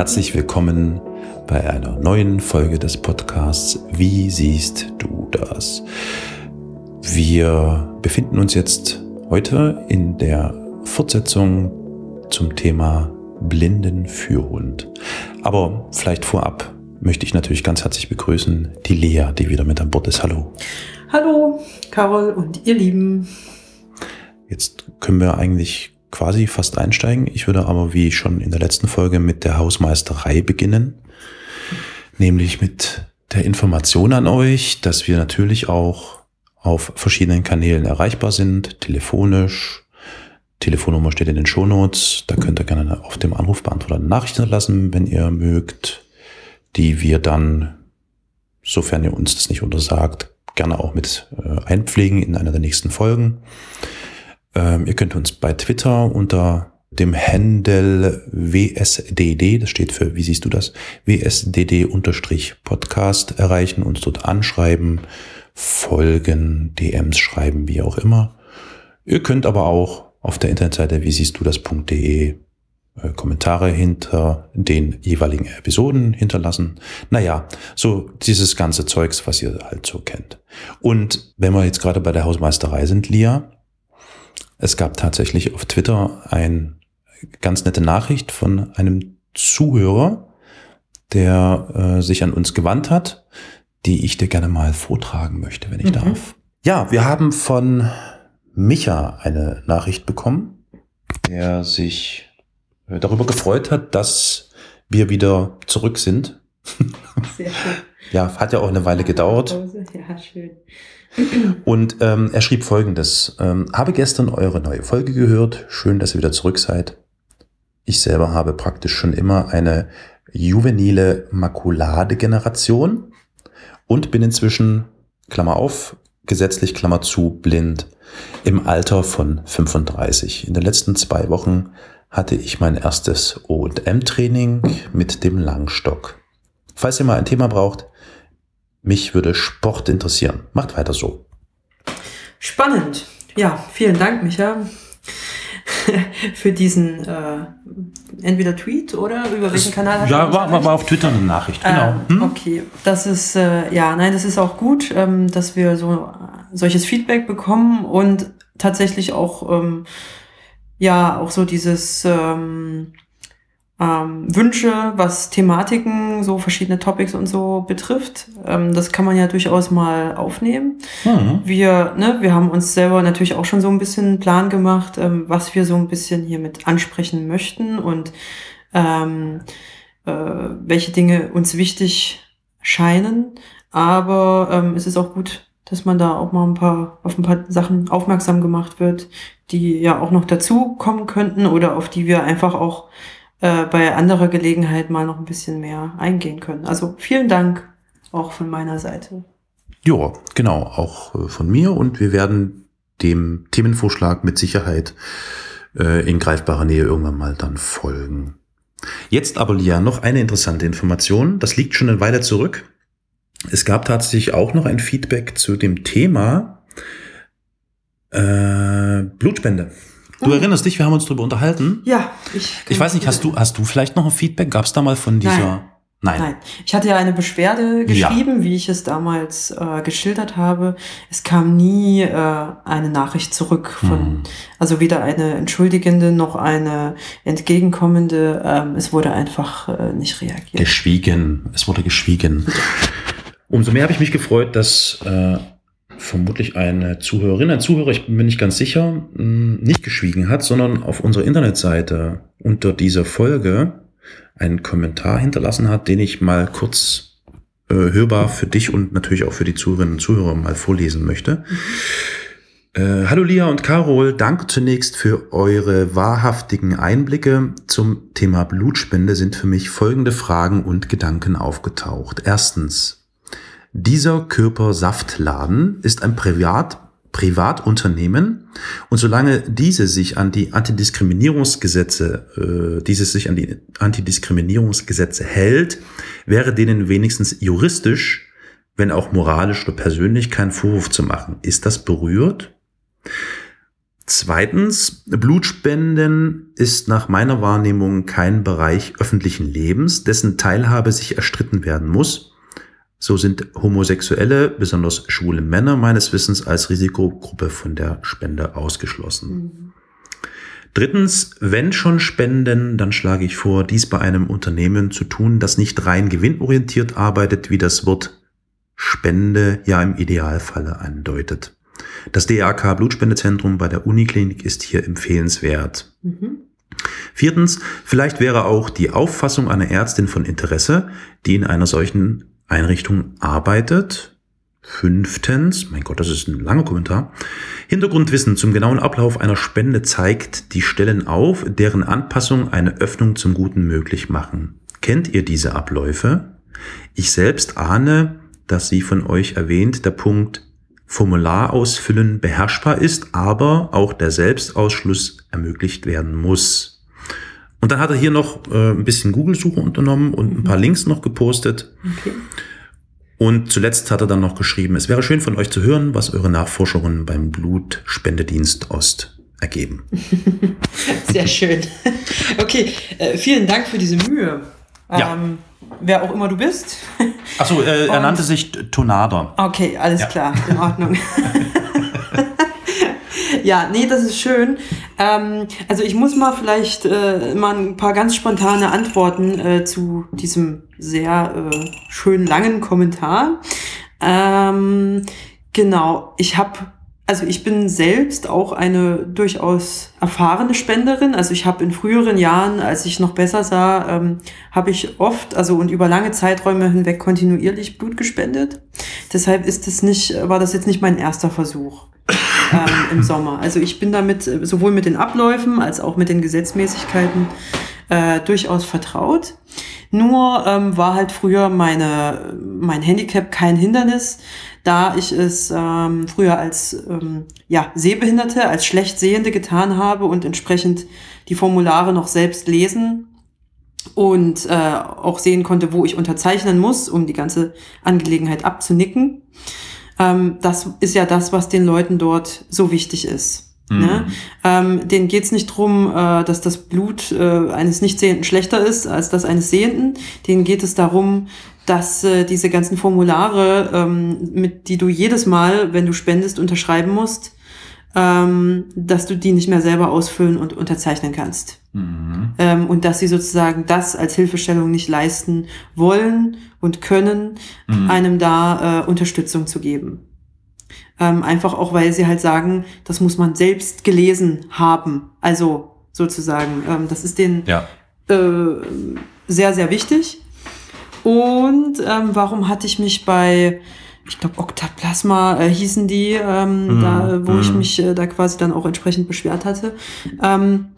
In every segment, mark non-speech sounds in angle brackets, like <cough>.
Herzlich willkommen bei einer neuen Folge des Podcasts Wie siehst du das? Wir befinden uns jetzt heute in der Fortsetzung zum Thema Blindenführhund. Aber vielleicht vorab möchte ich natürlich ganz herzlich begrüßen die Lea, die wieder mit an Bord ist. Hallo. Hallo, Carol und ihr Lieben. Jetzt können wir eigentlich quasi fast einsteigen. Ich würde aber wie schon in der letzten Folge mit der Hausmeisterei beginnen. Nämlich mit der Information an euch, dass wir natürlich auch auf verschiedenen Kanälen erreichbar sind, telefonisch. Telefonnummer steht in den Shownotes. Da könnt ihr gerne auf dem Anrufbeantworter Nachrichten lassen, wenn ihr mögt, die wir dann, sofern ihr uns das nicht untersagt, gerne auch mit äh, einpflegen in einer der nächsten Folgen. Ähm, ihr könnt uns bei Twitter unter dem Handle WSDD, das steht für, wie siehst du das? WSDD-Podcast erreichen, uns dort anschreiben, folgen, DMs schreiben, wie auch immer. Ihr könnt aber auch auf der Internetseite wie siehst du das.de äh, Kommentare hinter den jeweiligen Episoden hinterlassen. Naja, so dieses ganze Zeugs, was ihr halt so kennt. Und wenn wir jetzt gerade bei der Hausmeisterei sind, Lia, es gab tatsächlich auf Twitter ein ganz nette Nachricht von einem Zuhörer, der äh, sich an uns gewandt hat, die ich dir gerne mal vortragen möchte, wenn ich mhm. darf. Ja, wir haben von Micha eine Nachricht bekommen, der sich äh, darüber gefreut hat, dass wir wieder zurück sind. Sehr schön. Ja, hat ja auch eine Weile gedauert. Ja, schön. Und ähm, er schrieb folgendes. Ähm, habe gestern eure neue Folge gehört. Schön, dass ihr wieder zurück seid. Ich selber habe praktisch schon immer eine juvenile Makuladegeneration und bin inzwischen, Klammer auf, gesetzlich Klammer zu, blind im Alter von 35. In den letzten zwei Wochen hatte ich mein erstes O&M-Training mit dem Langstock. Falls ihr mal ein Thema braucht, mich würde Sport interessieren. Macht weiter so. Spannend. Ja, vielen Dank, Micha, <laughs> für diesen äh, entweder Tweet oder über welchen Kanal hast Ja, war, war auf Twitter eine Nachricht, genau. Ähm, hm? Okay, das ist, äh, ja, nein, das ist auch gut, ähm, dass wir so solches Feedback bekommen und tatsächlich auch, ähm, ja, auch so dieses, ähm, ähm, Wünsche, was Thematiken, so verschiedene Topics und so betrifft. Ähm, das kann man ja durchaus mal aufnehmen. Mhm. Wir, ne, wir haben uns selber natürlich auch schon so ein bisschen einen Plan gemacht, ähm, was wir so ein bisschen hier mit ansprechen möchten und ähm, äh, welche Dinge uns wichtig scheinen. Aber ähm, es ist auch gut, dass man da auch mal ein paar auf ein paar Sachen aufmerksam gemacht wird, die ja auch noch dazu kommen könnten oder auf die wir einfach auch äh, bei anderer Gelegenheit mal noch ein bisschen mehr eingehen können. Also vielen Dank auch von meiner Seite. Ja, genau, auch äh, von mir und wir werden dem Themenvorschlag mit Sicherheit äh, in greifbarer Nähe irgendwann mal dann folgen. Jetzt aber, Lia, noch eine interessante Information. Das liegt schon eine Weile zurück. Es gab tatsächlich auch noch ein Feedback zu dem Thema äh, Blutspende. Du mhm. erinnerst dich, wir haben uns darüber unterhalten. Ja, ich. Ich weiß nicht, hast du, hast du vielleicht noch ein Feedback? Gab es da mal von dieser? Nein. Nein. Nein. Ich hatte ja eine Beschwerde geschrieben, ja. wie ich es damals äh, geschildert habe. Es kam nie äh, eine Nachricht zurück von, hm. also weder eine entschuldigende noch eine entgegenkommende. Ähm, es wurde einfach äh, nicht reagiert. Geschwiegen. Es wurde geschwiegen. Umso mehr habe ich mich gefreut, dass äh, vermutlich eine Zuhörerin, ein Zuhörer, ich bin nicht ganz sicher, hm, nicht geschwiegen hat, sondern auf unserer Internetseite unter dieser Folge einen Kommentar hinterlassen hat, den ich mal kurz äh, hörbar für dich und natürlich auch für die Zuhörerinnen und Zuhörer mal vorlesen möchte. Äh, hallo Lia und Carol, danke zunächst für eure wahrhaftigen Einblicke. Zum Thema Blutspende sind für mich folgende Fragen und Gedanken aufgetaucht. Erstens, dieser Körpersaftladen ist ein Privat, Privatunternehmen und solange diese sich an die Antidiskriminierungsgesetze, äh, dieses sich an die Antidiskriminierungsgesetze hält, wäre denen wenigstens juristisch, wenn auch moralisch oder persönlich kein Vorwurf zu machen. Ist das berührt? Zweitens, Blutspenden ist nach meiner Wahrnehmung kein Bereich öffentlichen Lebens, dessen Teilhabe sich erstritten werden muss. So sind Homosexuelle, besonders schwule Männer meines Wissens als Risikogruppe von der Spende ausgeschlossen. Mhm. Drittens, wenn schon spenden, dann schlage ich vor, dies bei einem Unternehmen zu tun, das nicht rein gewinnorientiert arbeitet, wie das Wort Spende ja im Idealfalle andeutet. Das DAK Blutspendezentrum bei der Uniklinik ist hier empfehlenswert. Mhm. Viertens, vielleicht wäre auch die Auffassung einer Ärztin von Interesse, die in einer solchen Einrichtung arbeitet. Fünftens, mein Gott, das ist ein langer Kommentar. Hintergrundwissen zum genauen Ablauf einer Spende zeigt die Stellen auf, deren Anpassung eine Öffnung zum Guten möglich machen. Kennt ihr diese Abläufe? Ich selbst ahne, dass sie von euch erwähnt, der Punkt Formular ausfüllen beherrschbar ist, aber auch der Selbstausschluss ermöglicht werden muss. Und dann hat er hier noch äh, ein bisschen Google-Suche unternommen und ein paar. Links noch gepostet. Okay. Und zuletzt hat er dann noch geschrieben, es wäre schön von euch zu hören, was eure Nachforschungen beim Blutspendedienst Ost ergeben. <laughs> Sehr schön. Okay, äh, vielen Dank für diese Mühe. Ja. Ähm, wer auch immer du bist. Achso, äh, er nannte sich Tonada. Okay, alles ja. klar, in Ordnung. <laughs> ja, nee, das ist schön. Ähm, also ich muss mal vielleicht äh, mal ein paar ganz spontane Antworten äh, zu diesem sehr äh, schön langen Kommentar. Ähm, genau, ich habe also ich bin selbst auch eine durchaus erfahrene Spenderin. Also ich habe in früheren Jahren, als ich noch besser sah, ähm, habe ich oft, also und über lange Zeiträume hinweg kontinuierlich Blut gespendet. Deshalb ist das nicht, war das jetzt nicht mein erster Versuch ähm, im Sommer. Also ich bin damit sowohl mit den Abläufen als auch mit den Gesetzmäßigkeiten äh, durchaus vertraut. Nur ähm, war halt früher meine, mein Handicap kein Hindernis, da ich es ähm, früher als ähm, ja, Sehbehinderte, als schlecht Sehende getan habe und entsprechend die Formulare noch selbst lesen und äh, auch sehen konnte, wo ich unterzeichnen muss, um die ganze Angelegenheit abzunicken. Ähm, das ist ja das, was den Leuten dort so wichtig ist. Ne? Mhm. Ne? Ähm, denen geht's nicht drum, äh, dass das Blut äh, eines Nichtsehenden schlechter ist als das eines Sehenden. Denen geht es darum, dass äh, diese ganzen Formulare, ähm, mit die du jedes Mal, wenn du spendest, unterschreiben musst, ähm, dass du die nicht mehr selber ausfüllen und unterzeichnen kannst. Mhm. Ähm, und dass sie sozusagen das als Hilfestellung nicht leisten wollen und können, mhm. einem da äh, Unterstützung zu geben. Ähm, einfach auch, weil sie halt sagen, das muss man selbst gelesen haben. Also sozusagen, ähm, das ist denen ja. äh, sehr, sehr wichtig. Und ähm, warum hatte ich mich bei, ich glaube, Octaplasma äh, hießen die, ähm, mm, da, wo mm. ich mhm. mich äh, da quasi dann auch entsprechend beschwert hatte. Ähm,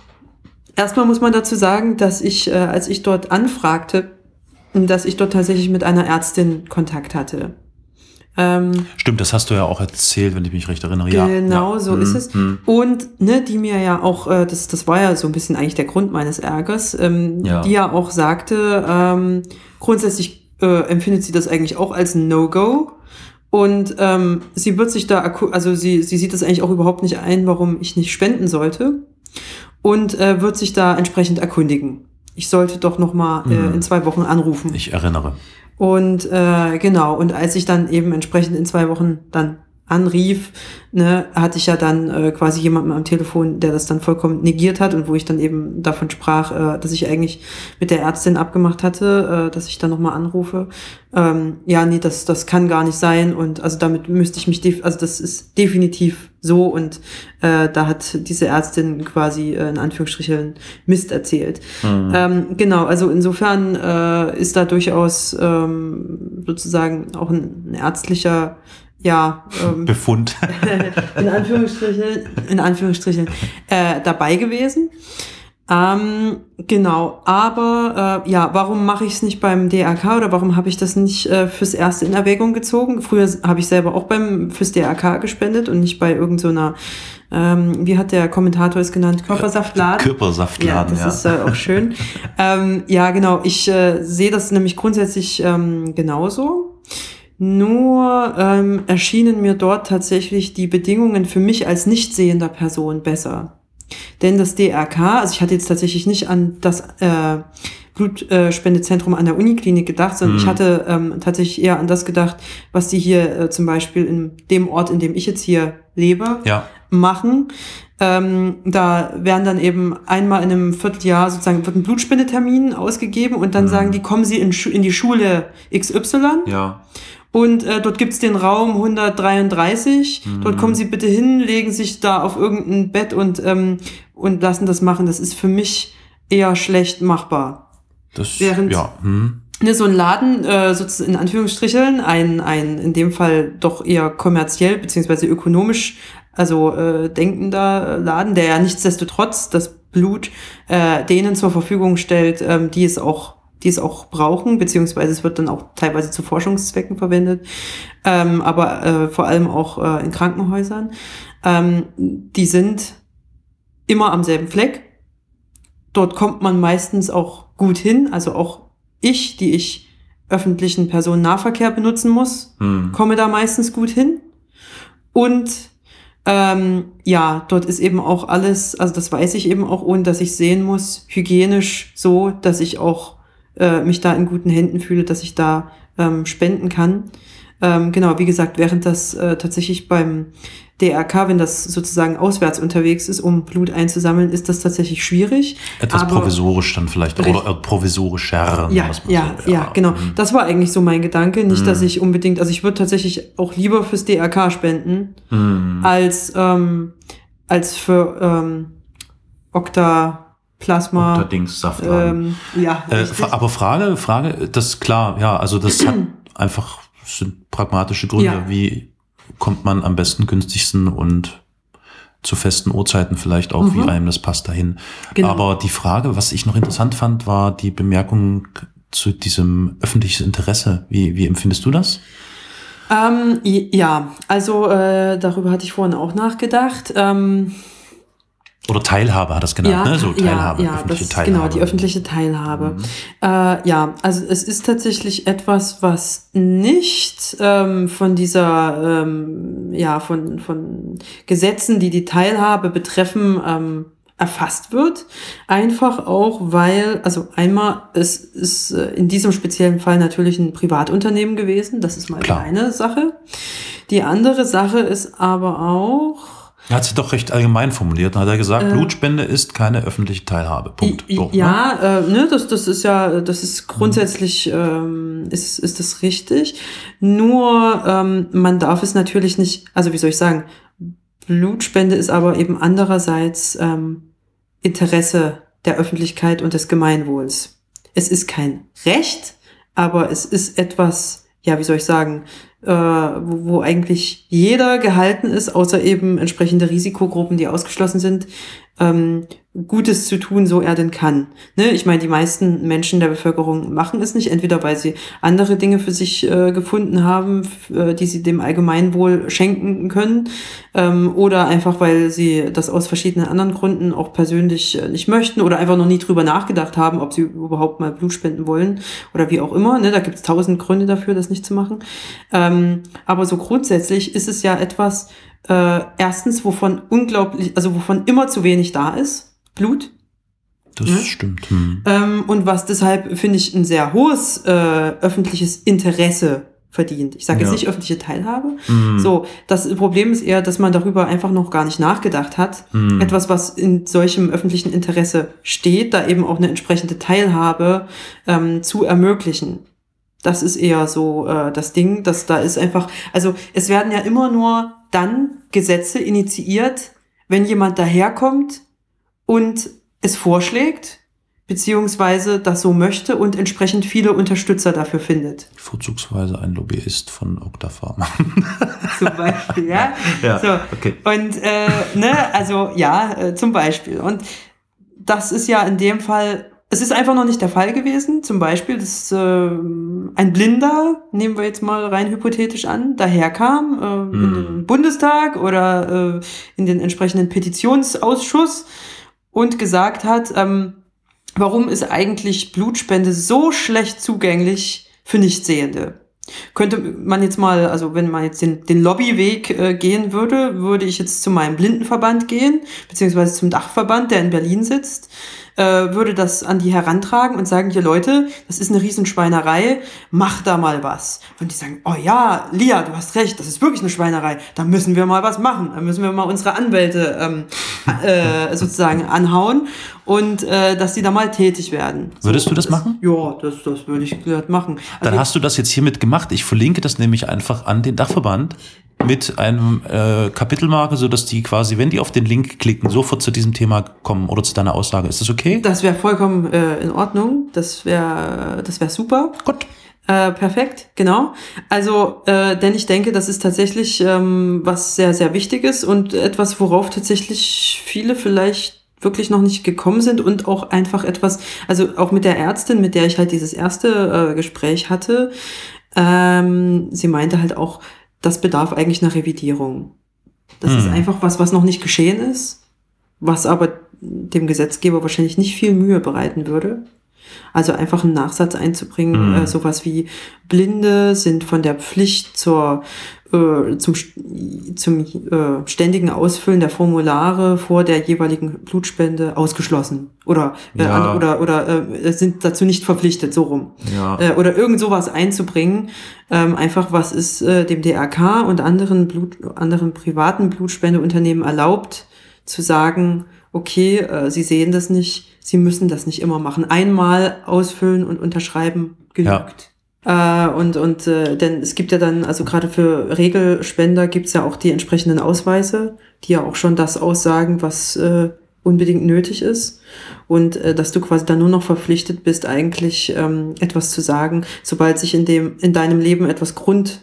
erstmal muss man dazu sagen, dass ich, äh, als ich dort anfragte, dass ich dort tatsächlich mit einer Ärztin Kontakt hatte. Ähm, Stimmt, das hast du ja auch erzählt, wenn ich mich recht erinnere. Genau, ja. So mhm. ist es. Mhm. Und ne, die mir ja auch, äh, das, das war ja so ein bisschen eigentlich der Grund meines Ärgers, ähm, ja. die ja auch sagte, ähm, grundsätzlich äh, empfindet sie das eigentlich auch als ein No-Go. Und ähm, sie wird sich da, also sie, sie sieht das eigentlich auch überhaupt nicht ein, warum ich nicht spenden sollte. Und äh, wird sich da entsprechend erkundigen. Ich sollte doch noch mal äh, mhm. in zwei Wochen anrufen. Ich erinnere. Und äh, genau, und als ich dann eben entsprechend in zwei Wochen dann anrief, ne, hatte ich ja dann äh, quasi jemanden am Telefon, der das dann vollkommen negiert hat und wo ich dann eben davon sprach, äh, dass ich eigentlich mit der Ärztin abgemacht hatte, äh, dass ich dann nochmal anrufe. Ähm, ja, nee, das, das kann gar nicht sein und also damit müsste ich mich, also das ist definitiv so und äh, da hat diese Ärztin quasi äh, in Anführungsstrichen Mist erzählt. Mhm. Ähm, genau, also insofern äh, ist da durchaus ähm, sozusagen auch ein, ein ärztlicher ja, ähm, <laughs> Befund. <laughs> in Anführungsstrichen, in Anführungsstrichen äh, dabei gewesen. Ähm, genau, aber äh, ja, warum mache ich es nicht beim DRK oder warum habe ich das nicht äh, fürs erste in Erwägung gezogen? Früher habe ich selber auch beim fürs DRK gespendet und nicht bei irgendeiner, so ähm, wie hat der Kommentator es genannt, Körpersaftladen. Körpersaftladen, ja. Das ja. ist äh, auch schön. <laughs> ähm, ja, genau, ich äh, sehe das nämlich grundsätzlich ähm, genauso. Nur ähm, erschienen mir dort tatsächlich die Bedingungen für mich als nicht sehender Person besser. Denn das DRK, also ich hatte jetzt tatsächlich nicht an das äh, Blutspendezentrum an der Uniklinik gedacht, sondern mhm. ich hatte ähm, tatsächlich eher an das gedacht, was die hier äh, zum Beispiel in dem Ort, in dem ich jetzt hier lebe, ja. machen. Ähm, da werden dann eben einmal in einem Vierteljahr sozusagen wird ein Blutspendetermin ausgegeben und dann mhm. sagen die, kommen Sie in, in die Schule XY. Ja. Und äh, dort gibt's den Raum 133. Mhm. Dort kommen Sie bitte hin, legen sich da auf irgendein Bett und, ähm, und lassen das machen. Das ist für mich eher schlecht machbar. Das, Während ja. Hm. Ne, so ein Laden, äh, sozusagen in Anführungsstrichen, ein, ein in dem Fall doch eher kommerziell beziehungsweise ökonomisch, also äh, denkender Laden, der ja nichtsdestotrotz das Blut äh, denen zur Verfügung stellt, ähm, die es auch die es auch brauchen, beziehungsweise es wird dann auch teilweise zu Forschungszwecken verwendet, ähm, aber äh, vor allem auch äh, in Krankenhäusern. Ähm, die sind immer am selben Fleck. Dort kommt man meistens auch gut hin, also auch ich, die ich öffentlichen Personennahverkehr benutzen muss, hm. komme da meistens gut hin. Und ähm, ja, dort ist eben auch alles, also das weiß ich eben auch, ohne dass ich sehen muss, hygienisch so, dass ich auch äh, mich da in guten Händen fühle, dass ich da ähm, spenden kann. Ähm, genau, wie gesagt, während das äh, tatsächlich beim DRK, wenn das sozusagen auswärts unterwegs ist, um Blut einzusammeln, ist das tatsächlich schwierig. Etwas Aber provisorisch dann vielleicht oder äh, provisorischer. Ja, ja, so. ja, ja, genau. Mhm. Das war eigentlich so mein Gedanke. Nicht, mhm. dass ich unbedingt, also ich würde tatsächlich auch lieber fürs DRK spenden, mhm. als, ähm, als für ähm, Okta Plasma. Dings, Saftladen. Ähm, ja. Äh, aber Frage, Frage, das ist klar, ja, also das hat <clears throat> einfach, das sind pragmatische Gründe, ja. wie kommt man am besten, günstigsten und zu festen Uhrzeiten vielleicht auch, mhm. wie einem das passt dahin. Genau. Aber die Frage, was ich noch interessant fand, war die Bemerkung zu diesem öffentlichen Interesse. Wie, wie empfindest du das? Ähm, ja, also äh, darüber hatte ich vorhin auch nachgedacht. Ähm, oder Teilhabe hat das genannt, ja, ne? So Teilhabe, ja, ja, öffentliche das, Teilhabe. Genau, die öffentliche Teilhabe. Mhm. Äh, ja, also es ist tatsächlich etwas, was nicht ähm, von dieser, ähm, ja, von, von Gesetzen, die die Teilhabe betreffen, ähm, erfasst wird. Einfach auch, weil, also einmal, es ist äh, in diesem speziellen Fall natürlich ein Privatunternehmen gewesen. Das ist mal Klar. eine Sache. Die andere Sache ist aber auch, er hat sich doch recht allgemein formuliert. Dann hat er gesagt, äh, Blutspende ist keine öffentliche Teilhabe. Punkt. So, ja, ne? Äh, ne, das, das ist ja, das ist grundsätzlich, ähm, ist, ist das richtig. Nur ähm, man darf es natürlich nicht, also wie soll ich sagen, Blutspende ist aber eben andererseits ähm, Interesse der Öffentlichkeit und des Gemeinwohls. Es ist kein Recht, aber es ist etwas, ja, wie soll ich sagen, äh, wo, wo eigentlich jeder gehalten ist, außer eben entsprechende Risikogruppen, die ausgeschlossen sind, ähm, Gutes zu tun, so er denn kann. Ne? Ich meine, die meisten Menschen der Bevölkerung machen es nicht, entweder weil sie andere Dinge für sich äh, gefunden haben, äh, die sie dem Allgemeinwohl schenken können, ähm, oder einfach weil sie das aus verschiedenen anderen Gründen auch persönlich äh, nicht möchten oder einfach noch nie drüber nachgedacht haben, ob sie überhaupt mal Blut spenden wollen oder wie auch immer. Ne? Da gibt es tausend Gründe dafür, das nicht zu machen. Ähm, aber so grundsätzlich ist es ja etwas, äh, erstens, wovon unglaublich, also wovon immer zu wenig da ist Blut. Das ja? stimmt. Hm. Ähm, und was deshalb, finde ich, ein sehr hohes äh, öffentliches Interesse verdient. Ich sage ja. jetzt nicht öffentliche Teilhabe. Mhm. So, das Problem ist eher, dass man darüber einfach noch gar nicht nachgedacht hat. Mhm. Etwas, was in solchem öffentlichen Interesse steht, da eben auch eine entsprechende Teilhabe ähm, zu ermöglichen. Das ist eher so äh, das Ding, dass da ist einfach, also es werden ja immer nur dann Gesetze initiiert, wenn jemand daherkommt und es vorschlägt, beziehungsweise das so möchte und entsprechend viele Unterstützer dafür findet. Vorzugsweise ein Lobbyist von Octapharma. <laughs> zum Beispiel, ja. ja so. okay. Und äh, ne, also ja, äh, zum Beispiel. Und das ist ja in dem Fall, es ist einfach noch nicht der Fall gewesen. Zum Beispiel, dass äh, ein Blinder, nehmen wir jetzt mal rein hypothetisch an, daherkam äh, mm. in hm. den Bundestag oder äh, in den entsprechenden Petitionsausschuss und gesagt hat, ähm, warum ist eigentlich Blutspende so schlecht zugänglich für Nichtsehende? Könnte man jetzt mal, also wenn man jetzt den, den Lobbyweg äh, gehen würde, würde ich jetzt zu meinem Blindenverband gehen, beziehungsweise zum Dachverband, der in Berlin sitzt äh, würde das an die herantragen und sagen, hier Leute, das ist eine Riesenschweinerei, mach da mal was. Und die sagen, oh ja, Lia, du hast recht, das ist wirklich eine Schweinerei, da müssen wir mal was machen, da müssen wir mal unsere Anwälte ähm, äh, sozusagen anhauen und äh, dass die da mal tätig werden. Würdest so, du das, das machen? Ja, das, das würde ich machen. Also Dann hast du das jetzt hiermit gemacht. Ich verlinke das nämlich einfach an den Dachverband mit einem äh, Kapitelmarke, so dass die quasi, wenn die auf den Link klicken, sofort zu diesem Thema kommen oder zu deiner Aussage. Ist das okay? Das wäre vollkommen äh, in Ordnung. Das wäre das wäre super. Gut. Äh, perfekt, genau. Also, äh, denn ich denke, das ist tatsächlich ähm, was sehr, sehr Wichtiges und etwas, worauf tatsächlich viele vielleicht wirklich noch nicht gekommen sind und auch einfach etwas, also auch mit der Ärztin, mit der ich halt dieses erste äh, Gespräch hatte, ähm, sie meinte halt auch, das bedarf eigentlich einer Revidierung. Das hm. ist einfach was, was noch nicht geschehen ist, was aber dem Gesetzgeber wahrscheinlich nicht viel Mühe bereiten würde. Also einfach einen Nachsatz einzubringen, mhm. äh, sowas wie Blinde sind von der Pflicht zur äh, zum, zum äh, ständigen Ausfüllen der Formulare vor der jeweiligen Blutspende ausgeschlossen oder äh, ja. oder oder äh, sind dazu nicht verpflichtet so rum ja. äh, oder irgend sowas einzubringen ähm, einfach was ist äh, dem DRK und anderen Blut anderen privaten Blutspendeunternehmen erlaubt zu sagen okay äh, sie sehen das nicht sie müssen das nicht immer machen einmal ausfüllen und unterschreiben genügt ja. Äh, und und äh, denn es gibt ja dann, also gerade für Regelspender gibt's ja auch die entsprechenden Ausweise, die ja auch schon das aussagen, was äh, unbedingt nötig ist. Und äh, dass du quasi dann nur noch verpflichtet bist, eigentlich ähm, etwas zu sagen, sobald sich in dem, in deinem Leben etwas Grund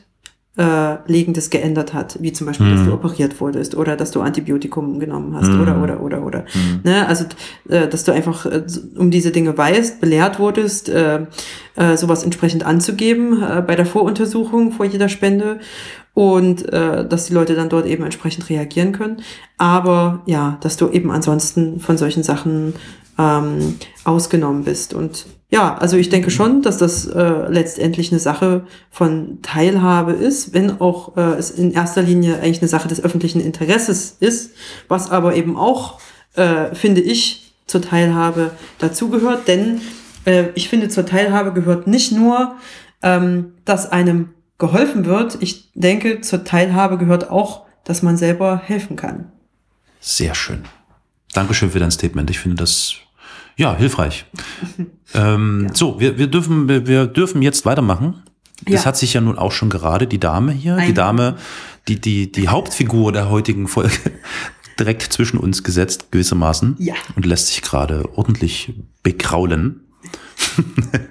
äh, Legendes geändert hat, wie zum Beispiel, mhm. dass du operiert wurdest oder dass du Antibiotikum genommen hast mhm. oder oder oder oder. Mhm. Ne? Also äh, dass du einfach äh, um diese Dinge weißt, belehrt wurdest, äh, äh, sowas entsprechend anzugeben äh, bei der Voruntersuchung vor jeder Spende und äh, dass die Leute dann dort eben entsprechend reagieren können. Aber ja, dass du eben ansonsten von solchen Sachen ähm, ausgenommen bist und ja, also ich denke schon, dass das äh, letztendlich eine Sache von Teilhabe ist, wenn auch äh, es in erster Linie eigentlich eine Sache des öffentlichen Interesses ist, was aber eben auch, äh, finde ich, zur Teilhabe dazugehört. Denn äh, ich finde, zur Teilhabe gehört nicht nur, ähm, dass einem geholfen wird. Ich denke, zur Teilhabe gehört auch, dass man selber helfen kann. Sehr schön. Dankeschön für dein Statement. Ich finde das ja, hilfreich. <laughs> ähm, ja. So, wir, wir, dürfen, wir, wir dürfen jetzt weitermachen. Das ja. hat sich ja nun auch schon gerade die Dame hier, Ein die Dame, die, die, die Hauptfigur der heutigen Folge, <laughs> direkt zwischen uns gesetzt, gewissermaßen. Ja. Und lässt sich gerade ordentlich bekraulen. <laughs>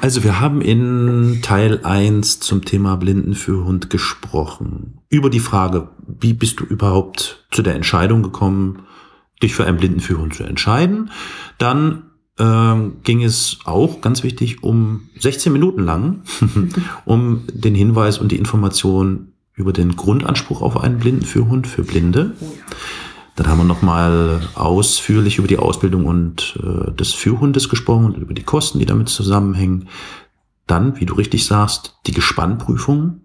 also wir haben in Teil 1 zum Thema Blinden für Hund gesprochen. Über die Frage, wie bist du überhaupt zu der Entscheidung gekommen, dich für einen Blindenführhund zu entscheiden. Dann ähm, ging es auch, ganz wichtig, um 16 Minuten lang, <laughs> um den Hinweis und die Information über den Grundanspruch auf einen Blindenführhund für Blinde. Oh Dann haben wir nochmal ausführlich über die Ausbildung und äh, des Führhundes gesprochen und über die Kosten, die damit zusammenhängen. Dann, wie du richtig sagst, die Gespannprüfung.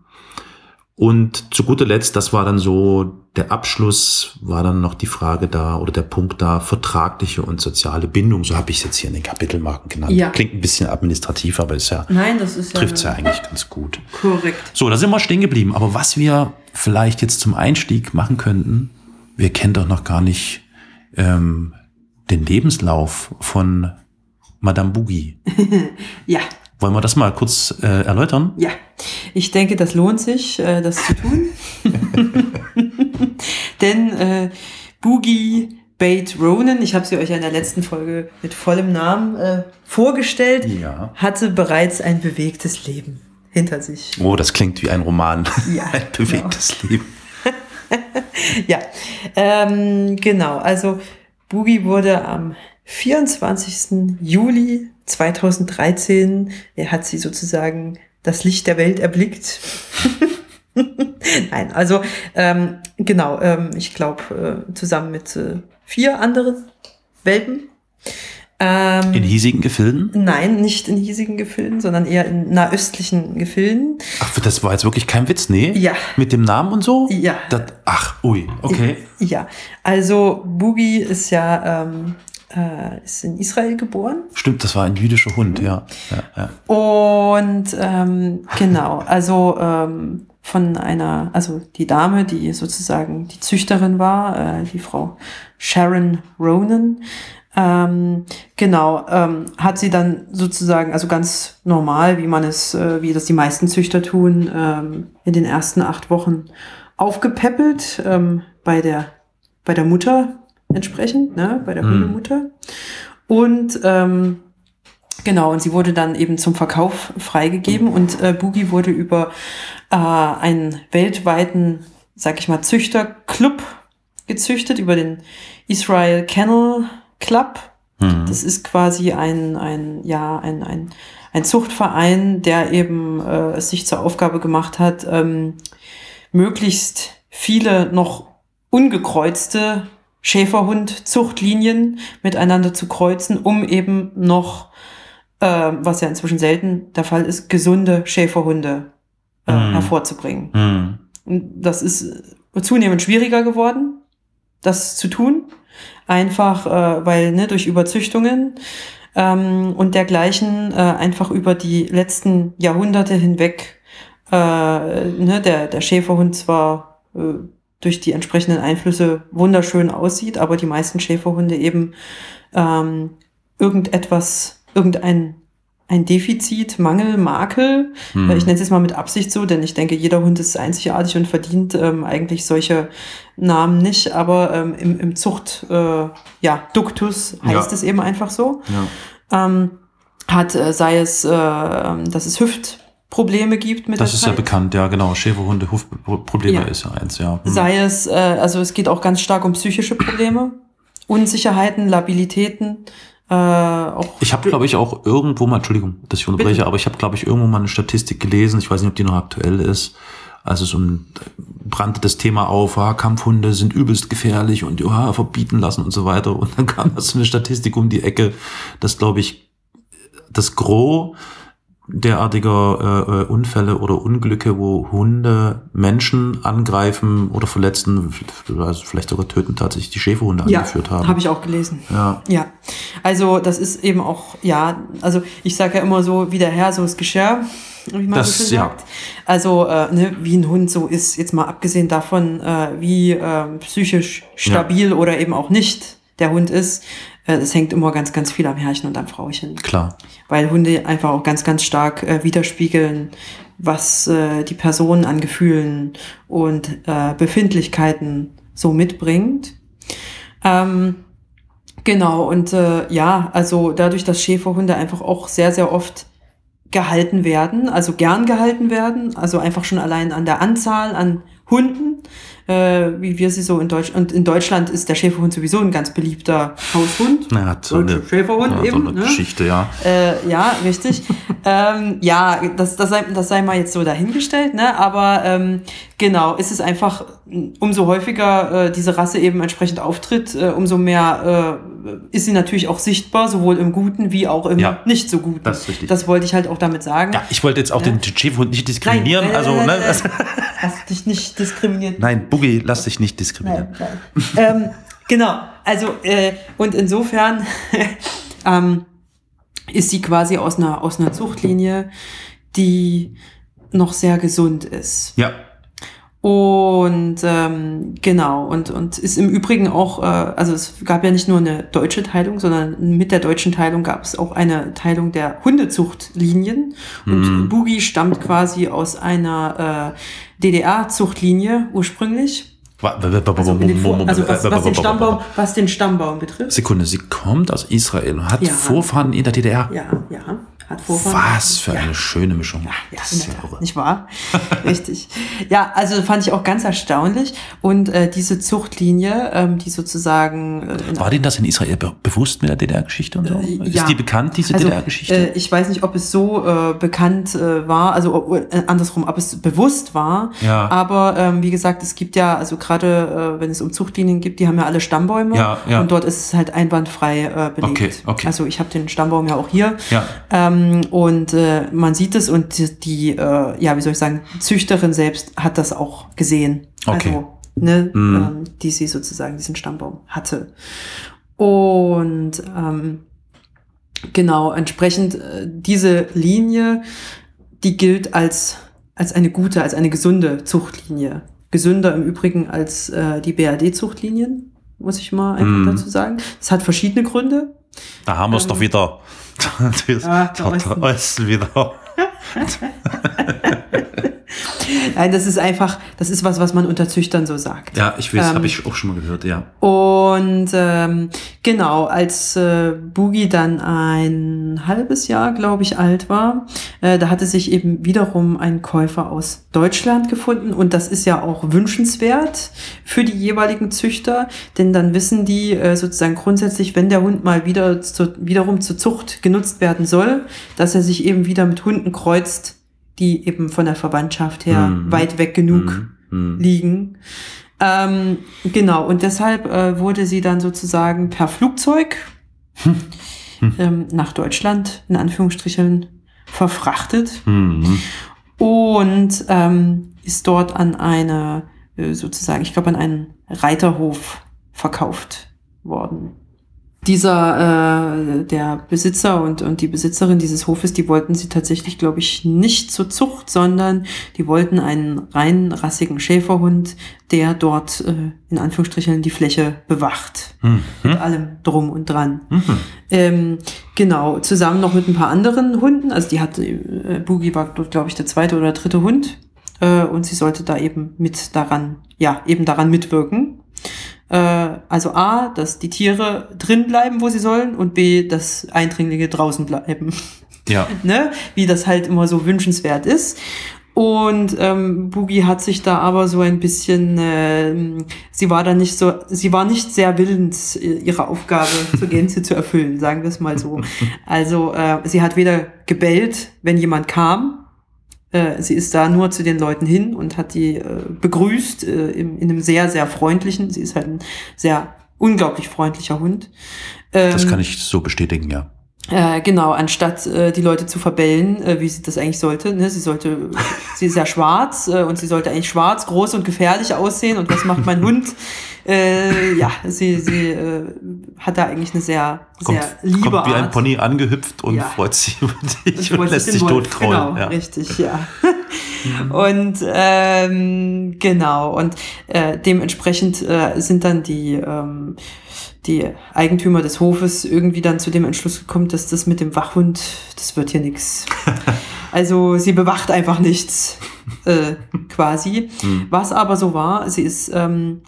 Und zu guter Letzt, das war dann so der Abschluss, war dann noch die Frage da oder der Punkt da, vertragliche und soziale Bindung. So habe ich es jetzt hier in den Kapitelmarken genannt. Ja. Klingt ein bisschen administrativ, aber ist ja, Nein, das ist trifft es ja, ja eigentlich ganz gut. Korrekt. So, da sind wir stehen geblieben. Aber was wir vielleicht jetzt zum Einstieg machen könnten, wir kennen doch noch gar nicht ähm, den Lebenslauf von Madame Boogie. <laughs> ja. Wollen wir das mal kurz äh, erläutern? Ja, ich denke, das lohnt sich, äh, das zu tun. <laughs> Denn äh, Boogie Bait Ronan, ich habe sie euch in der letzten Folge mit vollem Namen äh, vorgestellt, ja. hatte bereits ein bewegtes Leben hinter sich. Oh, das klingt wie ein Roman. Ja, <laughs> ein bewegtes genau. Leben. <laughs> ja, ähm, genau. Also Boogie wurde am 24. Juli 2013, er hat sie sozusagen das Licht der Welt erblickt. <laughs> Nein, also ähm, genau, ähm, ich glaube, äh, zusammen mit äh, vier anderen Welpen Ähm, In hiesigen Gefilden? Nein, nicht in hiesigen Gefilden, sondern eher in nahöstlichen Gefilden. Ach, das war jetzt wirklich kein Witz, nee? Ja. Mit dem Namen und so? Ja. Das, ach, ui, okay. Ja, also Boogie ist ja ähm, äh, ist in Israel geboren. Stimmt, das war ein jüdischer Hund, ja. ja, ja. Und ähm, genau, also ähm, von einer, also die Dame, die sozusagen die Züchterin war, äh, die Frau Sharon Ronan, ähm, genau, ähm, hat sie dann sozusagen, also ganz normal, wie man es, äh, wie das die meisten Züchter tun, ähm, in den ersten acht Wochen aufgepäppelt ähm, bei der bei der Mutter entsprechend, ne, bei der Mhm. Hundemutter. Und ähm, genau, und sie wurde dann eben zum Verkauf freigegeben und äh, Boogie wurde über äh, einen weltweiten, sag ich mal, Züchterclub gezüchtet, über den Israel Kennel Club. Hm. Das ist quasi ein, ein, ja, ein, ein, ein Zuchtverein, der eben äh, es sich zur Aufgabe gemacht hat, ähm, möglichst viele noch ungekreuzte Schäferhund-Zuchtlinien miteinander zu kreuzen, um eben noch, äh, was ja inzwischen selten der Fall ist, gesunde Schäferhunde äh, Mhm. hervorzubringen. Hm. Und das ist zunehmend schwieriger geworden, das zu tun. Einfach, äh, weil ne, durch Überzüchtungen ähm, und dergleichen äh, einfach über die letzten Jahrhunderte hinweg äh, ne, der, der Schäferhund zwar äh, durch die entsprechenden Einflüsse wunderschön aussieht, aber die meisten Schäferhunde eben ähm, irgendetwas, irgendein ein Defizit, Mangel, Makel. Hm. Ich nenne es jetzt mal mit Absicht so, denn ich denke, jeder Hund ist einzigartig und verdient ähm, eigentlich solche Namen nicht, aber ähm, im, im Zucht, äh, ja, Duktus heißt Ja. es eben einfach so. Ja. Ähm, hat, äh, sei es, äh, dass es Hüftprobleme gibt mit Das ist ja Zeit. bekannt, ja, genau. Schäferhunde, Hufprobleme Ja. ist ja eins, ja. Hm. Sei es, äh, also es geht auch ganz stark um psychische Probleme, Unsicherheiten, Labilitäten, äh, auch Ich habe, glaube ich, auch irgendwo mal, Entschuldigung, dass ich unterbreche, Bitte. aber ich habe, glaube ich, irgendwo mal eine Statistik gelesen, ich weiß nicht, ob die noch aktuell ist, als es um brannte das Thema auf, ah, Kampfhunde sind übelst gefährlich und ja, verbieten lassen und so weiter. Und dann kam da so eine Statistik um die Ecke, dass, glaube ich, das Gros derartiger äh, äh, Unfälle oder Unglücke, wo Hunde Menschen angreifen oder verletzen, also vielleicht sogar töten, tatsächlich die Schäferhunde ja, angeführt haben. habe ich auch gelesen. Ja. Ja, also das ist eben auch, ja, also ich sage ja immer so, wie der Herr, so ist Geschirr, wie man Das, so schön ja. Also, äh, ne, wie ein Hund so ist, jetzt mal abgesehen davon, äh, wie ähm, psychisch stabil oder eben auch nicht der Hund ist, äh, das hängt immer ganz, ganz viel am Herrchen und am Frauchen. Klar. Weil Hunde einfach auch ganz, ganz stark äh, widerspiegeln, was äh, die Person an Gefühlen und äh, Befindlichkeiten so mitbringt. Ähm, genau, und äh, ja, also dadurch, dass Schäferhunde einfach auch sehr, sehr oft gehalten werden, also gern gehalten werden, also einfach schon allein an der Anzahl an Hunden, äh, wie wir sie so in Deutschland, und in Deutschland ist der Schäferhund sowieso ein ganz beliebter Haushund. Na, hat so eine, Schäferhund ja, eben, so eine ne? Geschichte, ja. Äh, ja, richtig. <laughs> ähm, ja, das, das, sei, das sei mal jetzt so dahingestellt, ne? Aber ähm, genau, ist es einfach, umso häufiger äh, diese Rasse eben entsprechend auftritt, äh, umso mehr äh, ist sie natürlich auch sichtbar, sowohl im Guten wie auch im Ja, nicht so Guten. das ist richtig. Das wollte ich halt auch damit sagen. Ja, ich wollte jetzt auch Ja. den Schäferhund nicht diskriminieren. Nein, also, ne? nein, nein. Hast dich nicht diskriminiert. Nein, Boogie, lass dich nicht diskriminieren. Nein, nein. ähm, genau, also äh, und insofern <laughs> ähm, ist sie quasi aus einer, aus einer Zuchtlinie, die noch sehr gesund ist. Ja, Und ähm, genau, und, und ist im Übrigen auch, äh, also es gab ja nicht nur eine deutsche Teilung, sondern mit der deutschen Teilung gab es auch eine Teilung der Hundezuchtlinien. Und Mhm. Boogie stammt quasi aus einer äh, DDR-Zuchtlinie ursprünglich. Also, den also was, wa- wa- was, den Stammbaum, was den Stammbaum betrifft. Sekunde, sie kommt aus Israel und hat Ja. Vorfahren in der DDR. Ja, ja. Hat Vorfahren. Was für ja. eine schöne Mischung. Ja, ja, Das ist ja irre. nicht wahr? <laughs> Richtig. Ja, also fand ich auch ganz erstaunlich. Und äh, diese Zuchtlinie, ähm, die sozusagen äh, War denen das in Israel be bewusst mit der DDR-Geschichte und so? Äh, Ist ja. die bekannt, diese Also, DDR-Geschichte? Äh, ich weiß nicht, ob es so äh, bekannt äh, war, also andersrum, ob es bewusst war. Ja. Aber ähm, wie gesagt, es gibt ja, also gerade wenn es um Zuchtlinien gibt, die haben ja alle Stammbäume. Ja, ja. Und dort ist es halt einwandfrei belegt. Okay, okay. Also ich habe den Stammbaum ja auch hier. ja. Ähm, und äh, man sieht es und die, die äh, ja, wie soll ich sagen, Züchterin selbst hat das auch gesehen. Okay. Also, ne, Mhm. ähm, die sie sozusagen diesen Stammbaum hatte. Und ähm, genau, entsprechend äh, diese Linie, die gilt als, als eine gute, als eine gesunde Zuchtlinie. Gesünder im Übrigen als äh, die BRD-Zuchtlinien, muss ich mal einfach Mhm. dazu sagen. Das hat verschiedene Gründe. Da haben wir es Ähm, doch wieder. Das, Ah, der der, Osten. der Osten wieder. Nein, das ist einfach, das ist was, was man unter Züchtern so sagt. Ja, ich weiß, Ähm, habe ich auch schon mal gehört, ja. Und ähm, genau, als äh, Boogie dann ein halbes Jahr, glaube ich, alt war, äh, da hatte sich eben wiederum ein Käufer aus Deutschland gefunden. Und das ist ja auch wünschenswert für die jeweiligen Züchter, denn dann wissen die äh, sozusagen grundsätzlich, wenn der Hund mal wieder zu, wiederum zur Zucht genutzt werden soll, dass er sich eben wieder mit Hunden kreuzt, die eben von der Verwandtschaft her Mhm. weit weg genug Mhm. Mhm. liegen. Ähm, genau, und deshalb äh, wurde sie dann sozusagen per Flugzeug ähm, nach Deutschland, in Anführungsstrichen, verfrachtet Mhm. und ähm, ist dort an eine, äh, sozusagen, ich glaube, an einen Reiterhof verkauft worden. Dieser, äh, der Besitzer und, und die Besitzerin dieses Hofes, die wollten sie tatsächlich, glaube ich, nicht zur Zucht, sondern die wollten einen rein rassigen Schäferhund, der dort äh, in Anführungsstrichen die Fläche bewacht. Mhm. Mit allem drum und dran. Mhm. Ähm, genau, zusammen noch mit ein paar anderen Hunden. Also die hatte, äh, Boogie war dort, glaube ich, der zweite oder dritte Hund. Äh, und sie sollte da eben mit daran, ja, eben daran mitwirken. Äh, also A, dass die Tiere drin bleiben, wo sie sollen, und B, dass Eindringlinge draußen bleiben. Ja. <laughs> ne? Wie das halt immer so wünschenswert ist. Und ähm, Boogie hat sich da aber so ein bisschen, ähm, sie war da nicht so, sie war nicht sehr willens, äh, ihre Aufgabe zur Gänze zu erfüllen, sagen wir es mal so. <laughs> Also äh, sie hat weder gebellt, wenn jemand kam, äh, sie ist da nur zu den Leuten hin und hat die äh, begrüßt äh, in, in einem sehr, sehr freundlichen, sie ist halt ein sehr unglaublich freundlicher Hund. Das Ähm, kann ich so bestätigen, ja. äh, genau, anstatt äh, die Leute zu verbellen, äh, wie sie das eigentlich sollte. Ne? Sie sollte, sie ist ja schwarz äh, und sie sollte eigentlich schwarz, groß und gefährlich aussehen. Und was macht mein <laughs> Hund? Äh, ja, sie, sie äh, hat da eigentlich eine sehr, Kommt, sehr liebe kommt wie ein Art. Pony angehüpft und Ja. freut sich über <laughs> dich und wollte lässt sich Wolf, totkraulen. Genau, ja. richtig, ja. und ähm, genau, und äh, dementsprechend äh, sind dann die, ähm, die Eigentümer des Hofes irgendwie dann zu dem Entschluss gekommen, dass das mit dem Wachhund, das wird hier nix. <laughs> Also sie bewacht einfach nichts, äh, quasi. Hm. Was aber so war, sie ist ähm,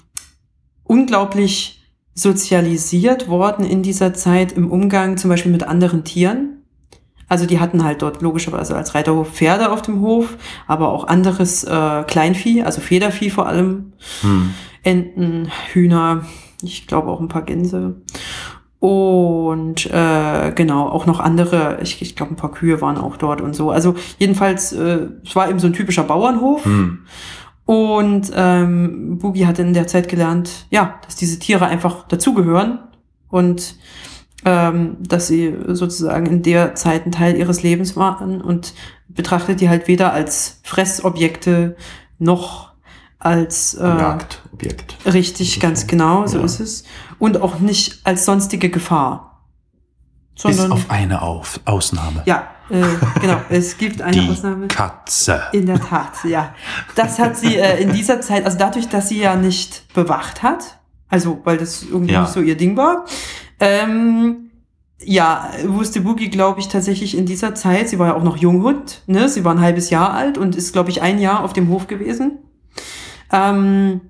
unglaublich sozialisiert worden in dieser Zeit im Umgang zum Beispiel mit anderen Tieren. Also die hatten halt dort logischerweise als Reiterhof Pferde auf dem Hof, aber auch anderes äh, Kleinvieh, also Federvieh vor allem, Hm. Enten, Hühner, ich glaube auch ein paar Gänse. Und äh, genau, auch noch andere, ich, ich glaube ein paar Kühe waren auch dort und so. Also jedenfalls, äh, es war eben so ein typischer Bauernhof. Hm. Und ähm, Boogie hat in der Zeit gelernt, ja, dass diese Tiere einfach dazugehören und ähm, dass sie sozusagen in der Zeit ein Teil ihres Lebens waren und betrachtet die halt weder als Fressobjekte noch als äh, Jagdobjekt. richtig, So. ganz genau, so Ja. ist es. Und auch nicht als sonstige Gefahr. Bis Sondern, auf eine auf Ausnahme. ja, äh, genau, es gibt eine Die Ausnahme. Katze. In der Tat, ja. Das hat sie äh, in dieser Zeit, also dadurch, dass sie ja nicht bewacht hat, also weil das irgendwie Ja. nicht so ihr Ding war, ähm, ja, wusste Boogie, glaube ich, tatsächlich in dieser Zeit, sie war ja auch noch Junghund, ne? Sie war ein halbes Jahr alt und ist, glaube ich, ein Jahr auf dem Hof gewesen. Ähm,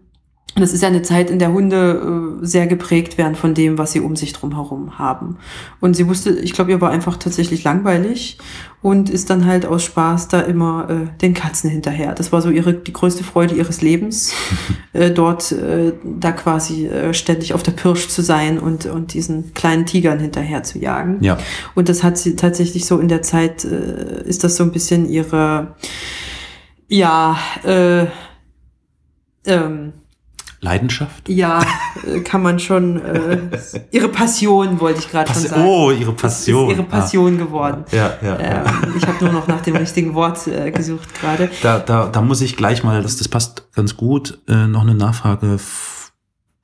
das ist ja eine Zeit, in der Hunde äh, sehr geprägt werden von dem, was sie um sich drum herum haben. Und sie wusste, ich glaube, ihr war einfach tatsächlich langweilig und ist dann halt aus Spaß da immer äh, den Katzen hinterher. Das war so ihre die größte Freude ihres Lebens, <laughs> äh, dort äh, da quasi äh, ständig auf der Pirsch zu sein und und diesen kleinen Tigern hinterher zu jagen. Ja. Und das hat sie tatsächlich so in der Zeit äh, ist das so ein bisschen ihre ja äh, ähm, Leidenschaft? ja, äh, kann man schon, äh, ihre Passion wollte ich gerade schon sagen. oh, ihre Passion. Ist ihre Passion geworden. Ah. Ja, ja. ja. Ähm, ich habe nur noch nach dem richtigen Wort äh, gesucht gerade. Da, da, da muss ich gleich mal, das, das passt ganz gut, äh, noch eine Nachfrage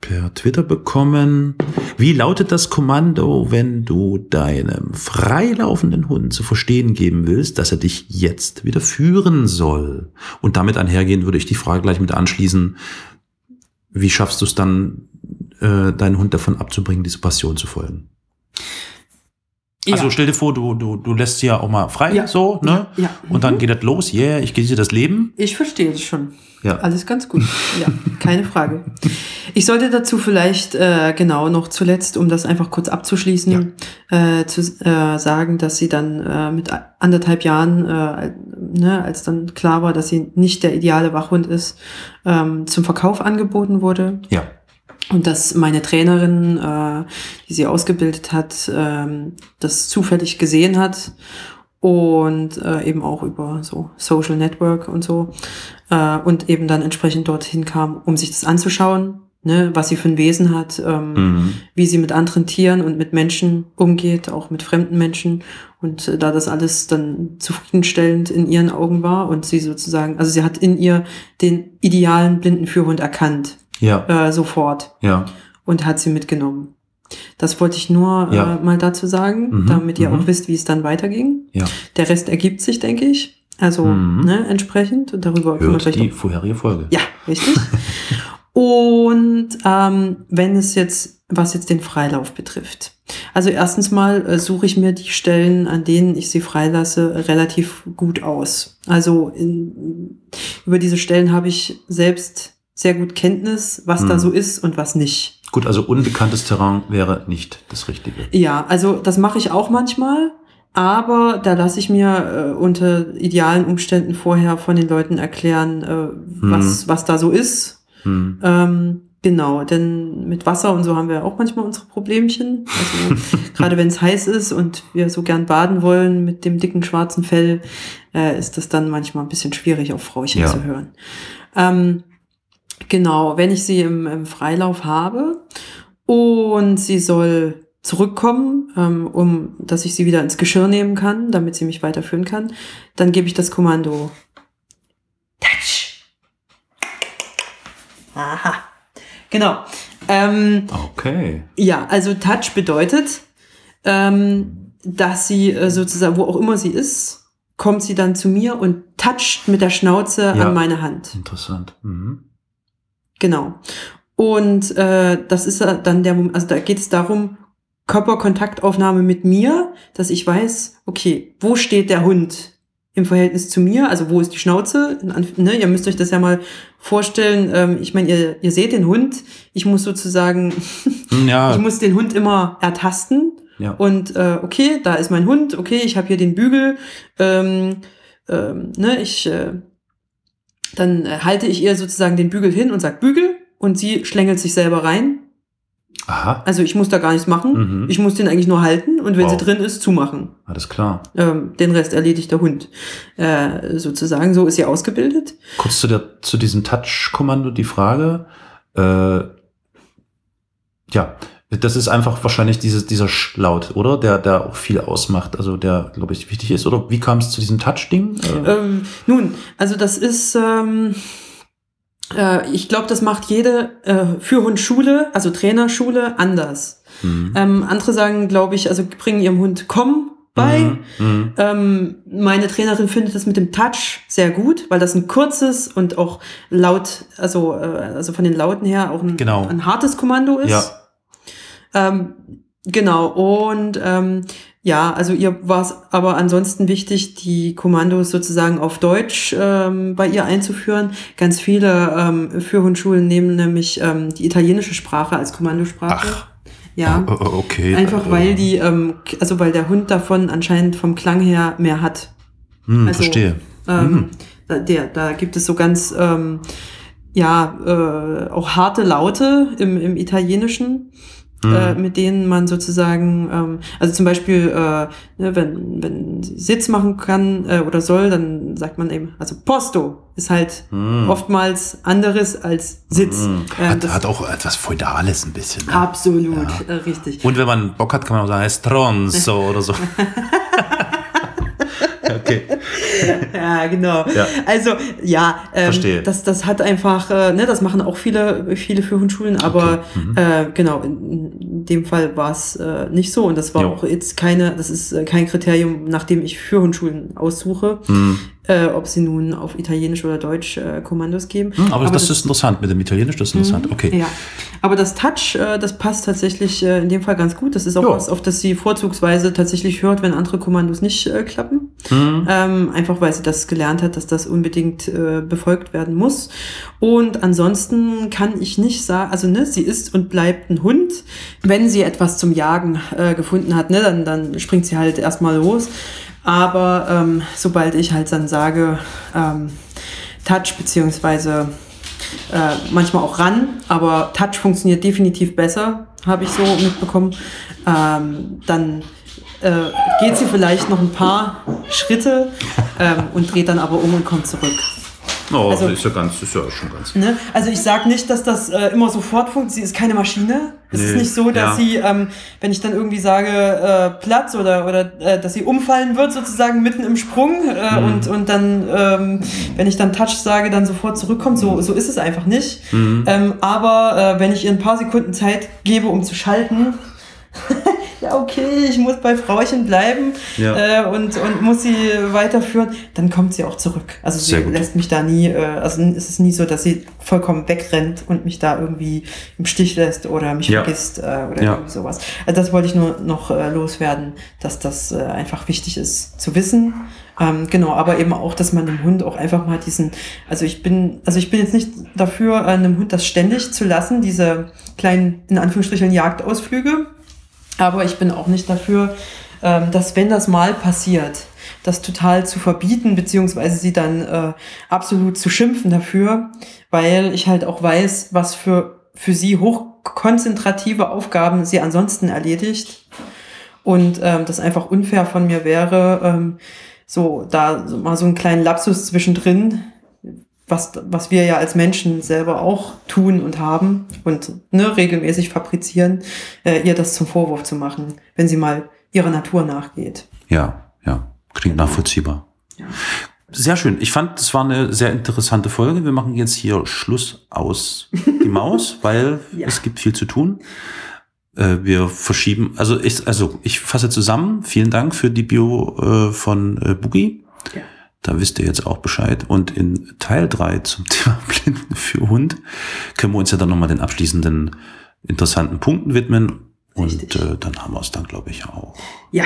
per Twitter bekommen. Wie lautet das Kommando, wenn du deinem freilaufenden Hund zu verstehen geben willst, dass er dich jetzt wieder führen soll? Und damit einhergehend würde ich die Frage gleich mit anschließen, wie schaffst du es dann, äh, deinen Hund davon abzubringen, diese Passion zu folgen? Also ja. stell dir vor, du, du, du lässt sie ja auch mal frei, Ja. so, ne? Ja, ja. Und dann Mhm. geht das los, yeah, ich genieße das Leben. Ich verstehe das schon. Ja. Alles ganz gut. Ja, keine Frage. Ich sollte dazu vielleicht äh, genau noch zuletzt, um das einfach kurz abzuschließen, äh, zu äh, sagen, dass sie dann äh, mit anderthalb Jahren, äh, ne, als dann klar war, dass sie nicht der ideale Wachhund ist, ähm, zum Verkauf angeboten wurde. Ja. Und dass meine Trainerin, äh, die sie ausgebildet hat, ähm, das zufällig gesehen hat und äh, eben auch über so Social Network und so äh, und eben dann entsprechend dorthin kam, um sich das anzuschauen, ne, was sie für ein Wesen hat, ähm, Mhm. wie sie mit anderen Tieren und mit Menschen umgeht, auch mit fremden Menschen. Und äh, da das alles dann zufriedenstellend in ihren Augen war und sie sozusagen, also sie hat in ihr den idealen blinden Führhund erkannt, Ja, äh, sofort ja. und hat sie mitgenommen. Das wollte ich nur Ja. äh, mal dazu sagen, Mhm, damit ihr mhm. auch wisst, wie es dann weiterging. Ja. Der Rest ergibt sich, denke ich. Also Mhm. ne, entsprechend. Und darüber können wir Hört vielleicht die auch vorherige Folge. ja, richtig. <laughs> Und ähm, wenn es jetzt, was jetzt den Freilauf betrifft. Also erstens mal äh, suche ich mir die Stellen, an denen ich sie freilasse, relativ gut aus. Also in, über diese Stellen habe ich selbst sehr gut Kenntnis, was da Mhm. so ist und was nicht. Gut, also unbekanntes Terrain wäre nicht das Richtige. Ja, also das mache ich auch manchmal, aber da lasse ich mir äh, unter idealen Umständen vorher von den Leuten erklären, äh, was, was da so ist. Hm. Ähm, genau, denn mit Wasser und so haben wir auch manchmal unsere Problemchen. Also <laughs> gerade wenn es heiß ist und wir so gern baden wollen mit dem dicken schwarzen Fell, äh, ist das dann manchmal ein bisschen schwierig auf Frauchen Ja. zu hören. Ähm, genau, wenn ich sie im, im Freilauf habe und sie soll zurückkommen, ähm, um dass ich sie wieder ins Geschirr nehmen kann, damit sie mich weiterführen kann, dann gebe ich das Kommando Touch. Aha. Genau. Ähm, Okay. ja, also Touch bedeutet, ähm, dass sie äh, sozusagen, wo auch immer sie ist, kommt sie dann zu mir und toucht mit der Schnauze Ja. an meine Hand. Interessant. Mhm. Genau. Und äh, das ist dann der Moment, also da geht es darum, Körperkontaktaufnahme mit mir, dass ich weiß, okay, wo steht der Hund im Verhältnis zu mir? Also wo ist die Schnauze? Ne, ihr müsst euch das ja mal vorstellen. Ähm, ich meine, ihr, ihr seht den Hund. Ich muss sozusagen, <laughs> Hm, Ja, ich muss den Hund immer ertasten. ja. Und äh, okay, da ist mein Hund, okay, ich habe hier den Bügel. Ähm, ähm, ne, ich, äh, dann äh, halte ich ihr sozusagen den Bügel hin und sag Bügel und sie schlängelt sich selber rein. Aha, Also ich muss da gar nichts machen. Mhm. Ich muss den eigentlich nur halten und wenn Wow. sie drin ist, zumachen. alles klar. Ähm, den Rest erledigt der Hund. Äh, sozusagen, so ist sie ausgebildet. Kurz zu, der, zu diesem Touch-Kommando die Frage. Äh, ja, das ist einfach wahrscheinlich dieses, dieser Sch-Laut, oder? Der, der auch viel ausmacht, also der, glaube ich, wichtig ist. Oder wie kam es zu diesem Touch-Ding? Äh, Ähm, nun, also das ist, ähm, äh, ich glaube, das macht jede äh, Führhundschule, also Trainerschule, anders. mhm. Ähm, andere sagen, glaube ich, also bringen ihrem Hund Komm bei. Mhm. Mhm. Ähm, meine Trainerin findet das mit dem Touch sehr gut, weil das ein kurzes und auch laut, also, äh, also von den Lauten her auch ein, Genau. ein hartes Kommando ist. Ja. Ähm, genau, und ähm, Ja, also ihr war es aber ansonsten wichtig, die Kommandos sozusagen auf Deutsch ähm, bei ihr einzuführen. Ganz viele ähm, Führhundschulen nehmen nämlich ähm, die italienische Sprache als Kommandosprache. Ach. Ja. Oh, oh, okay. Einfach weil die, ähm, also weil der Hund davon anscheinend vom Klang her mehr hat. Hm, also, verstehe. Ähm, da, der, da gibt es so ganz, ähm, ja, äh, auch harte Laute im, im Italienischen. Äh, mit denen man sozusagen, ähm, also zum Beispiel, äh, ne, wenn, wenn Sitz machen kann äh, oder soll, dann sagt man eben, also Posto ist halt oftmals anderes als Sitz. Hm. Äh, Hat, das- hat auch etwas Feudales ein bisschen. Ne? Absolut, äh, richtig. Und wenn man Bock hat, kann man auch sagen, Stronzo oder so. <laughs> <laughs> okay. <laughs> Ja, genau. Ja. Also ja, ähm, Verstehe. das das hat einfach, äh, ne, das machen auch viele viele für Hundschulen, aber Mhm. äh, genau in, in dem Fall war es äh, nicht so und das war Jo. auch jetzt keine, das ist äh, kein Kriterium, nach dem ich für Hundschulen aussuche, Mhm. äh, ob sie nun auf Italienisch oder Deutsch äh, Kommandos geben. Hm, aber, das, ist interessant mit dem Italienisch, das ist interessant. Okay. Ja, aber das Touch, äh, das passt tatsächlich äh, in dem Fall ganz gut. Das ist auch Ja. was, auf das sie vorzugsweise tatsächlich hört, wenn andere Kommandos nicht äh, klappen. Mhm. Ähm, einfach weil sie das gelernt hat, dass das unbedingt äh, befolgt werden muss. Und ansonsten kann ich nicht sagen, also ne, sie ist und bleibt ein Hund. Wenn sie etwas zum Jagen äh, gefunden hat, ne, dann, dann springt sie halt erstmal los. Aber ähm, sobald ich halt dann sage, ähm, Touch beziehungsweise äh, manchmal auch ran, aber Touch funktioniert definitiv besser, habe ich so mitbekommen. Ähm, dann äh, geht sie vielleicht noch ein paar Schritte ähm, und dreht dann aber um und kommt zurück. Oh, Also- ist ja ganz, ist ja schon ganz. Ne? Also ich sage nicht, dass das äh, immer sofort funktioniert. Sie ist keine Maschine. Es ist Nee, nicht so, dass ja. sie, ähm, wenn ich dann irgendwie sage äh, Platz oder oder äh, dass sie umfallen wird sozusagen mitten im Sprung äh, Mhm. und und dann, ähm, wenn ich dann Touch sage, dann sofort zurückkommt. So so ist es einfach nicht. Mhm. Ähm, aber äh, wenn ich ihr ein paar Sekunden Zeit gebe, um zu schalten. <laughs> Ja, okay, ich muss bei Frauchen bleiben Ja. äh, und, und muss sie weiterführen, dann kommt sie auch zurück. Also sie gut. lässt mich da nie, äh, also es ist nie so, dass sie vollkommen wegrennt und mich da irgendwie im Stich lässt oder mich Ja. vergisst äh, oder Ja. irgendwie sowas. Also das wollte ich nur noch äh, loswerden, dass das äh, einfach wichtig ist zu wissen. Ähm, genau, aber eben auch, dass man dem Hund auch einfach mal diesen, also ich bin, also ich bin jetzt nicht dafür, äh, einem Hund das ständig zu lassen, diese kleinen, in Anführungsstrichen, Jagdausflüge. Aber ich bin auch nicht dafür, ähm, dass wenn das mal passiert, das total zu verbieten, beziehungsweise sie dann äh, absolut zu schimpfen dafür, weil ich halt auch weiß, was für, für sie hochkonzentrative Aufgaben sie ansonsten erledigt. Und ähm, das einfach unfair von mir wäre, ähm, so da mal so einen kleinen Lapsus zwischendrin, was, was wir ja als Menschen selber auch tun und haben und ne, regelmäßig fabrizieren, äh, ihr das zum Vorwurf zu machen, wenn sie mal ihrer Natur nachgeht. Ja, ja. Klingt nachvollziehbar. Sehr schön. Ich fand, es war eine sehr interessante Folge. Wir machen jetzt hier Schluss aus die <laughs> Maus, weil Ja. es gibt viel zu tun. Äh, Wir verschieben, also ich, also ich fasse zusammen. Vielen Dank für die Bio äh, von äh, Boogie. Ja. Da wisst ihr jetzt auch Bescheid. Und in Teil drei zum <laughs> Thema Blinden für Hund können wir uns ja dann nochmal den abschließenden interessanten Punkten widmen. Und äh, dann haben wir es dann, glaube ich, auch. Ja,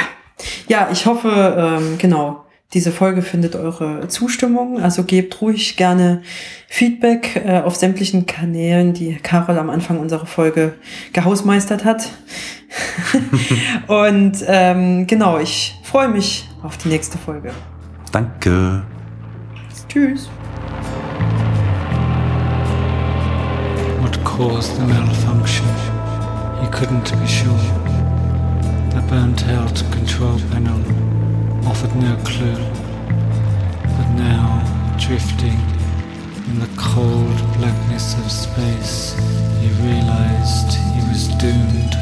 ja, ich hoffe, ähm, genau, diese Folge findet eure Zustimmung. Also gebt ruhig gerne Feedback äh, auf sämtlichen Kanälen, die Carol am Anfang unserer Folge gehausmeistert hat. <laughs> Und ähm, genau, ich freue mich auf die nächste Folge. Danke. Tschüss. What caused the malfunction? He couldn't be sure. The burnt out control panel offered no clue. But now, drifting in the cold blackness of space, he realized he was doomed.